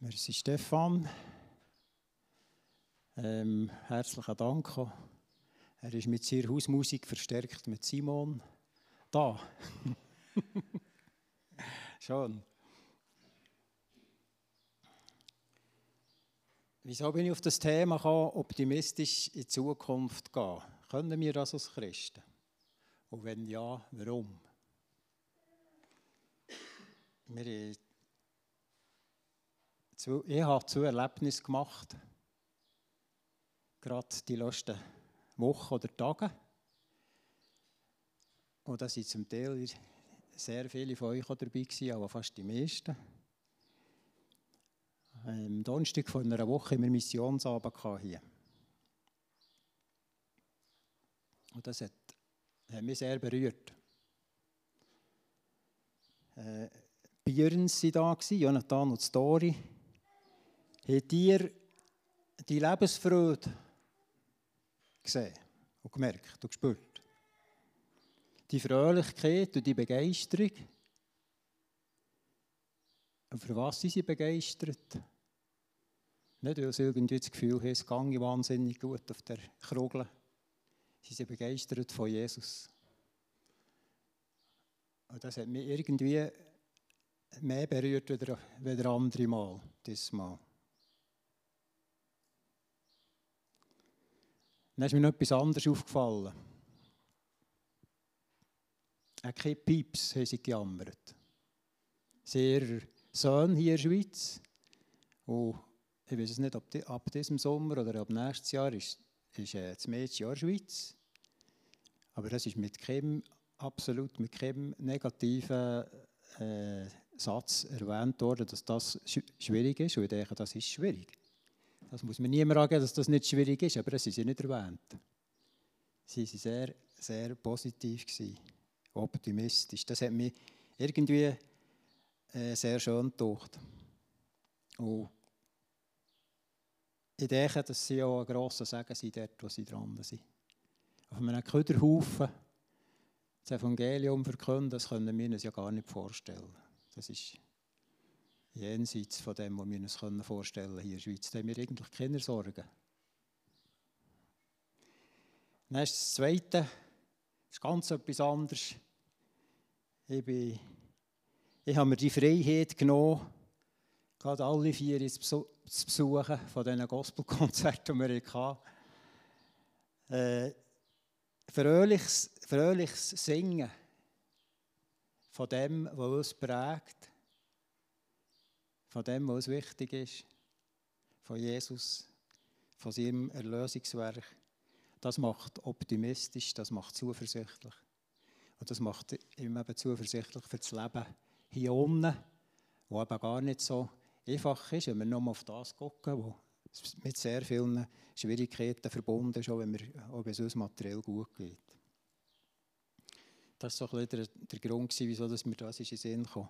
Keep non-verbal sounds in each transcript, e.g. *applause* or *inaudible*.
Merci Stefan. Ähm, herzlichen Dank. Er ist mit seiner Hausmusik verstärkt mit Simon da. *laughs* Schon. Wieso bin ich auf das Thema gekommen, optimistisch in die Zukunft gehen? Können wir das als Christen? Und wenn ja, warum? Wir ich habe zwei Erlebnisse gemacht, gerade die letzten Wochen oder Tage. Und da sind zum Teil sehr viele von euch dabei aber fast die meisten. Am Donnerstag vor einer Woche haben wir Missionsabend hier. Und das hat, mich sehr berührt. Äh, Björns waren da, Jonathan und Story. Habt ihr die Lebensfreude gesehen und gemerkt und gespürt? Die Fröhlichkeit und die Begeisterung. Und für was sind sie begeistert? Nicht, weil sie irgendwie das Gefühl haben, es gehe wahnsinnig gut auf der Krugel. Sie sind begeistert von Jesus. Und das hat mich irgendwie mehr berührt als der andere Mal, dieses Mal. Dann ist mir noch etwas anderes aufgefallen. Auch keine Pieps haben sie gejammert. Sehr Sohn hier in der Schweiz. Und ich weiß es nicht, ob die, ab diesem Sommer oder ab nächstes Jahr ist, ist äh, das Mädchen in der Schweiz. Aber das ist mit keinem, absolut mit keinem negativen äh, Satz erwähnt worden, dass das schwierig ist. Und ich denke, das ist schwierig. Das muss man niemand angeben, dass das nicht schwierig ist, aber es ist ja nicht erwähnt. Sie waren sehr, sehr positiv, optimistisch. Das hat mich irgendwie äh, sehr schön gedacht. Und ich denke, dass sie auch ein grosser Segen sind, dort, wo sie dran sind. Auf einem Köderhaufen das Evangelium verkünden, das können wir uns ja gar nicht vorstellen. Das ist jenseits von dem, was wir uns vorstellen können hier in der Schweiz. Da haben wir eigentlich keine Sorgen. Dann ist das Zweite, das ist ganz etwas anderes. Ich, bin, ich habe mir die Freiheit genommen, gerade alle vier zu besuchen von diesen Gospelkonzerten, die wir hatten. Äh, fröhliches, fröhliches Singen von dem, was uns prägt von dem, was wichtig ist, von Jesus, von seinem Erlösungswerk. Das macht optimistisch, das macht zuversichtlich. Und das macht ihm eben zuversichtlich für das Leben hier unten, wo eben gar nicht so einfach ist, wenn wir nur auf das gucken, wo mit sehr vielen Schwierigkeiten verbunden ist, auch wenn, wir, es uns materiell gut geht. Das war so ein bisschen der, Grund, wieso mir das in den Sinn kam.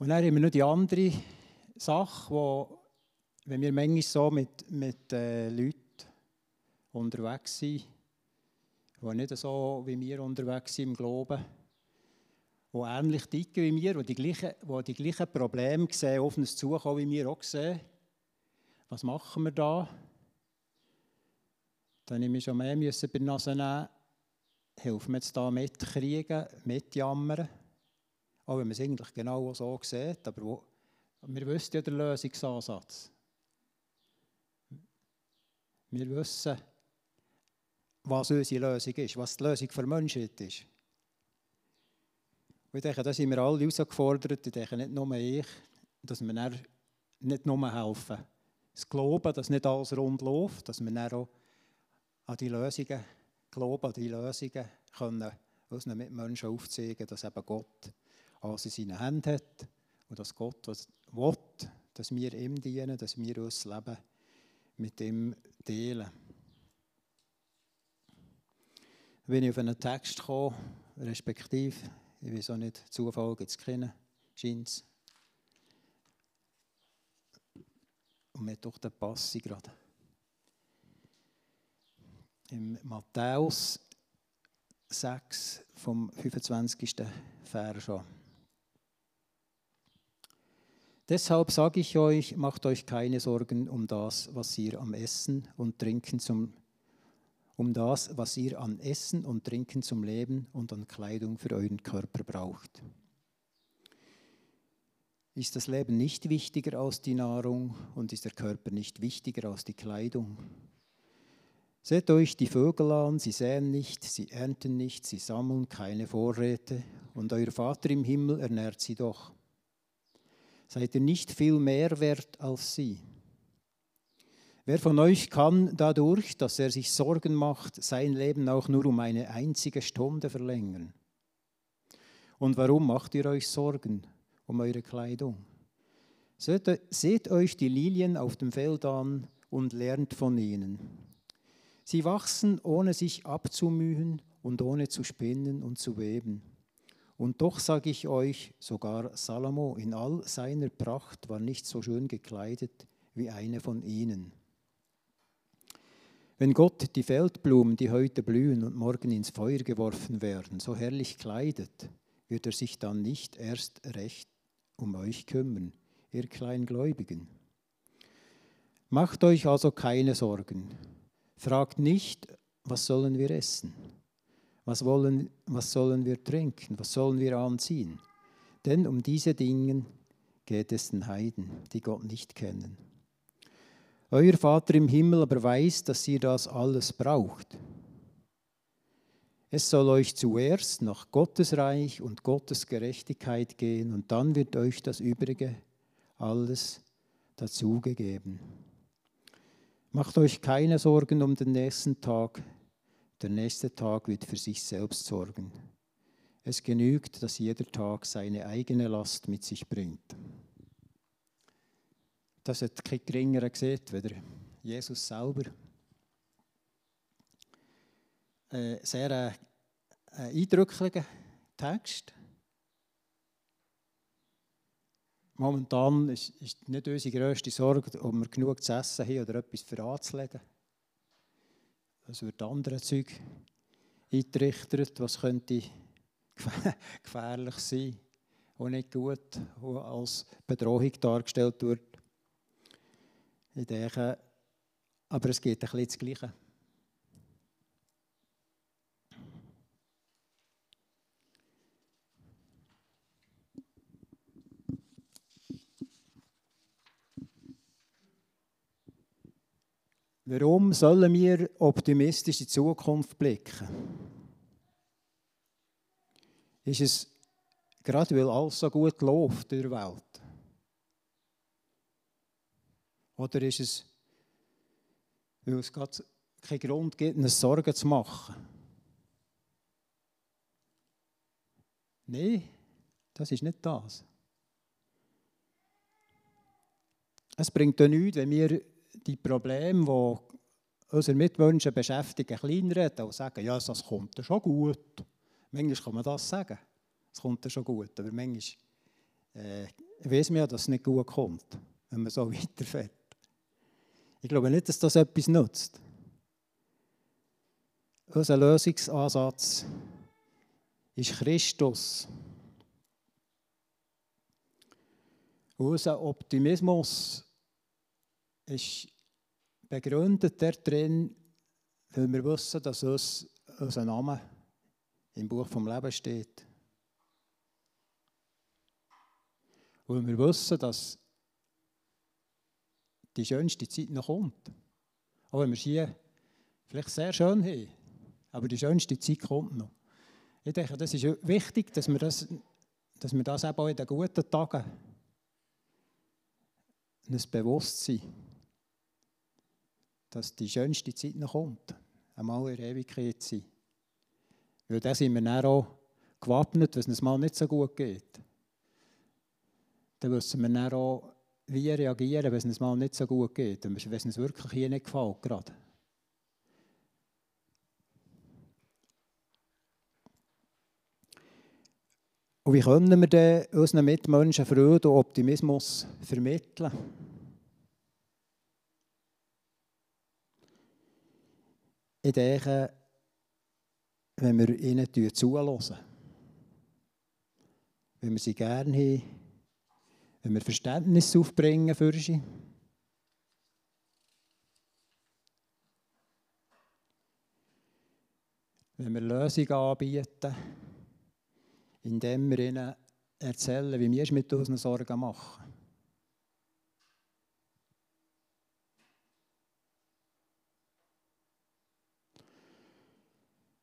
Und dann haben wir noch die andere Sache, wo, wenn wir manchmal so mit, mit äh, Leuten unterwegs sind, die nicht so wie wir unterwegs sind im Glauben, die ähnlich ticken wie wir, die die gleichen, die die gleichen Probleme sehen, auf uns zukommen, wie wir auch sehen. Was machen wir da? Dann müssen wir schon mehr bei der Nase nehmen. Helfen wir jetzt da mitkriegen, mitjammern? Auch wenn man es eigentlich genau so sieht, aber wo, wir wissen ja den Lösungsansatz. Wir wissen, was unsere Lösung ist, was die Lösung für Menschheit ist. Und ich denke, da sind wir alle herausgefordert, ich denke nicht nur ich, dass wir nicht nur helfen. Das Glauben, dass nicht alles rund läuft, dass wir dann auch an die Lösungen glauben, an die Lösungen können unseren Mitmenschen aufzeigen, dass eben Gott alles in seinen Händen hat und dass Gott was will, dass wir ihm dienen, dass wir unser Leben mit ihm teilen. Wenn ich auf einen Text komme, respektive, ich weiß auch nicht, Zufall gibt es keinen, scheint es. Und mir doch der Pass gerade. Im Matthäus 6 vom 25. Vers schon. Deshalb sage ich euch, macht euch keine Sorgen um das, was ihr am Essen und Trinken zum um das, was ihr an Essen und Trinken zum Leben und an Kleidung für euren Körper braucht. Ist das Leben nicht wichtiger als die Nahrung und ist der Körper nicht wichtiger als die Kleidung? Seht euch die Vögel an, sie säen nicht, sie ernten nicht, sie sammeln keine Vorräte, und euer Vater im Himmel ernährt sie doch. Seid ihr nicht viel mehr wert als sie? Wer von euch kann dadurch, dass er sich Sorgen macht, sein Leben auch nur um eine einzige Stunde verlängern? Und warum macht ihr euch Sorgen? um eure Kleidung. Seht, euch die Lilien auf dem Feld an und lernt von ihnen. Sie wachsen, ohne sich abzumühen und ohne zu spinnen und zu weben. Und doch sage ich euch, sogar Salomo in all seiner Pracht war nicht so schön gekleidet wie eine von ihnen. Wenn Gott die Feldblumen, die heute blühen und morgen ins Feuer geworfen werden, so herrlich kleidet, wird er sich dann nicht erst recht um euch kümmern, ihr Kleingläubigen. Macht euch also keine Sorgen. Fragt nicht, was sollen wir essen? Was, wollen, was sollen wir trinken? Was sollen wir anziehen? Denn um diese Dinge geht es den Heiden, die Gott nicht kennen. Euer Vater im Himmel aber weiß, dass ihr das alles braucht. Es soll euch zuerst nach Gottes Reich und Gottes Gerechtigkeit gehen und dann wird euch das Übrige alles dazugegeben. Macht euch keine Sorgen um den nächsten Tag. Der nächste Tag wird für sich selbst sorgen. Es genügt, dass jeder Tag seine eigene Last mit sich bringt. Das hat kein geringerer gesehen, weder Jesus selber äh, sehr äh, eindrücklicher Text. Momentan ist, ist nicht unsere grösste Sorge, ob wir genug zu essen haben oder etwas für anzulegen. Es wird andere Zeug eingerichtet, was könnte *laughs* gefährlich sein und nicht gut und als Bedrohung dargestellt wird. Ich denke, aber es geht ein bisschen das Gleiche. Warum sollen wir optimistisch in die Zukunft blicken? Ist es gerade, weil alles so gut läuft in der Welt? Oder ist es, weil es gerade keinen Grund gibt, uns Sorgen zu machen? Nein, das ist nicht das. Es bringt ja nichts, wenn wir die Probleme, die unsere Mitmenschen beschäftigen, kleinreden und sagen, ja, das kommt ja schon gut. Manchmal kann man das sagen, es kommt ja schon gut, aber manchmal äh, weiß man ja, dass es nicht gut kommt, wenn man so *laughs* weiterfährt. Ich glaube nicht, dass das etwas nutzt. Unser Lösungsansatz ist Christus. Unser Optimismus ist begründet darin, weil wir wissen, dass uns unser Name im Buch vom Leben steht. Weil wir wissen, dass die schönste Zeit noch kommt. Auch wenn wir es hier vielleicht sehr schön haben, aber die schönste Zeit kommt noch. Ich denke, das ist wichtig, dass wir das, dass wir das eben auch in den guten Tagen ein Bewusstsein dass die schönste Zeit noch kommt. Einmal in der Ewigkeit sein. Weil dann sind wir dann auch gewappnet, wenn es mal nicht so gut geht. Dann wissen wir dann auch, wie reagieren, wenn es mal nicht so gut geht. Und wenn es wirklich hier nicht gefällt. Gerade. Und wie können wir denn unseren Mitmenschen Freude und Optimismus vermitteln? Ich denke, wenn wir ihnen zulassen, wenn wir sie gerne haben, wenn wir Verständnis aufbringen für sie. Wenn wir Lösungen anbieten, indem wir ihnen erzählen, wie wir es mit unseren Sorgen machen.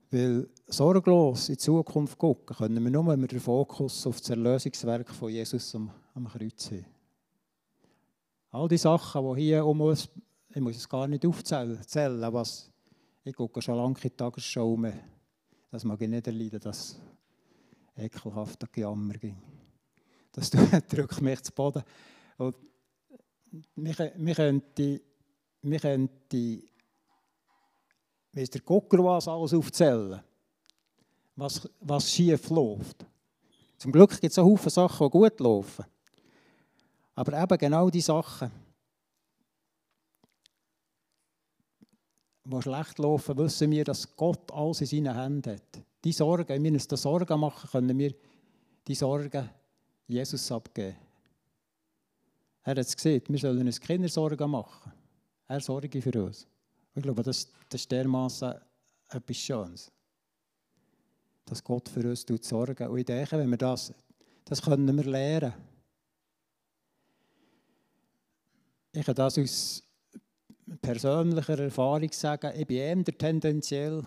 Weil sorglos in die Zukunft gucken können wir nur, wenn wir den Fokus auf das Erlösungswerk von Jesus am, am Kreuz haben. All die Sachen, die hier um uns, ich muss es gar nicht aufzählen, was ich gucke schon lange in die Tagesschau mehr. Das mag ich nicht erleiden, das ekelhafte Gejammer ging. Das *laughs* drückt mich zu Boden. Und wir könnten, wir könnten Weiss der Gucker was alles aufzählen, was, was schief läuft. Zum Glück gibt es auch Haufen Sachen, die gut laufen. Aber eben genau die Sachen, die schlecht laufen, wissen wir, dass Gott alles in seinen Händen hat. Die Sorgen, wenn wir uns da Sorgen machen, können wir die Sorgen Jesus abgeben. Er hat es gesehen, wir sollen uns keine Sorgen machen. Er sorge für uns. Ich glaube, das, das ist dermaßen etwas Schönes. Dass Gott für uns sorgen. Und ich denke, wenn wir das, das können wir lernen. Ich kann das aus persönlicher Erfahrung sagen. Ich bin eher tendenziell,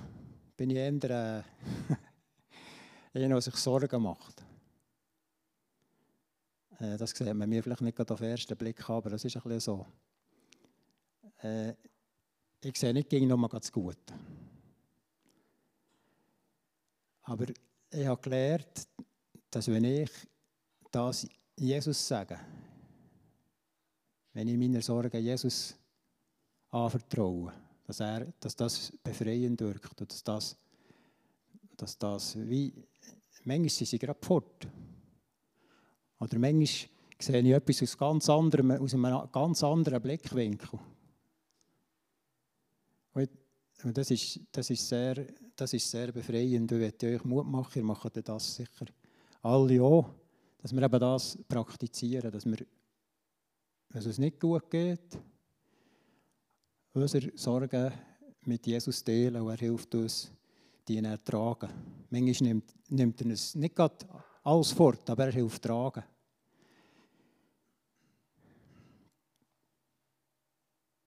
bin ich eher äh, *laughs* der sich Sorgen macht. Äh, das sieht man mir vielleicht nicht auf den ersten Blick, aber das ist ein bisschen so. Äh, ich sehe nicht gegen noch ganz gut. Aber ich habe gelernt, dass wenn ich das Jesus sage, wenn ich meine Sorgen Jesus anvertraue, dass, er, dass das befreiend wirkt und dass das, dass das wie, manchmal sind sie gerade fort. Oder manchmal sehe ich etwas aus, ganz anderem, aus einem ganz anderen Blickwinkel. Das ist, das ist, sehr, das ist sehr befreiend. Ich möchte euch Mut machen, ihr macht das sicher alle auch, dass wir eben das praktizieren, dass wir, wenn es uns nicht gut geht, unsere Sorgen mit Jesus teilen und er hilft uns, die ertragen. Manchmal nimmt, nimmt er uns nicht alles fort, aber er hilft tragen.